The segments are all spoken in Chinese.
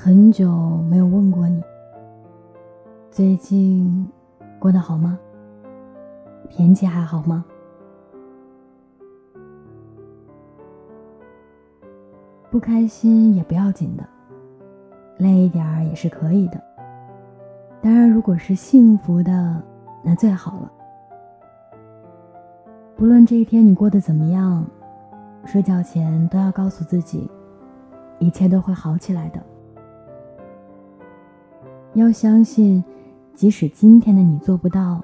很久没有问过你，最近过得好吗？天气还好吗？不开心也不要紧的，累一点儿也是可以的。当然，如果是幸福的，那最好了。不论这一天你过得怎么样，睡觉前都要告诉自己，一切都会好起来的。要相信，即使今天的你做不到，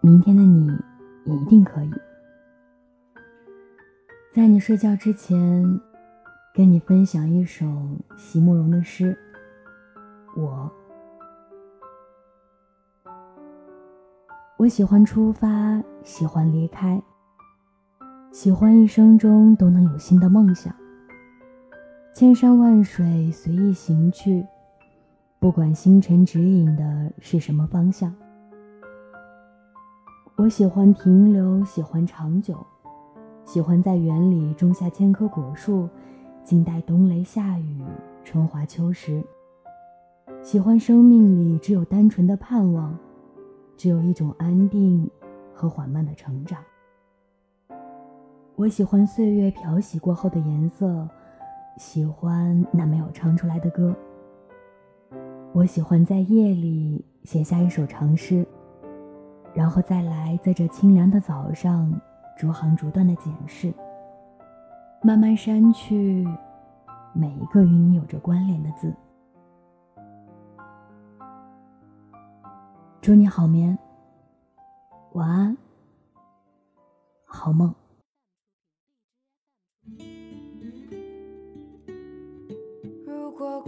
明天的你也一定可以。在你睡觉之前，跟你分享一首席慕容的诗。我，我喜欢出发，喜欢离开，喜欢一生中都能有新的梦想，千山万水随意行去。不管星辰指引的是什么方向，我喜欢停留，喜欢长久，喜欢在园里种下千棵果树，静待冬雷夏雨，春华秋实。喜欢生命里只有单纯的盼望，只有一种安定和缓慢的成长。我喜欢岁月漂洗过后的颜色，喜欢那没有唱出来的歌。我喜欢在夜里写下一首长诗，然后再来在这清凉的早上逐行逐段的检视，慢慢删去每一个与你有着关联的字。祝你好眠，晚安，好梦。如果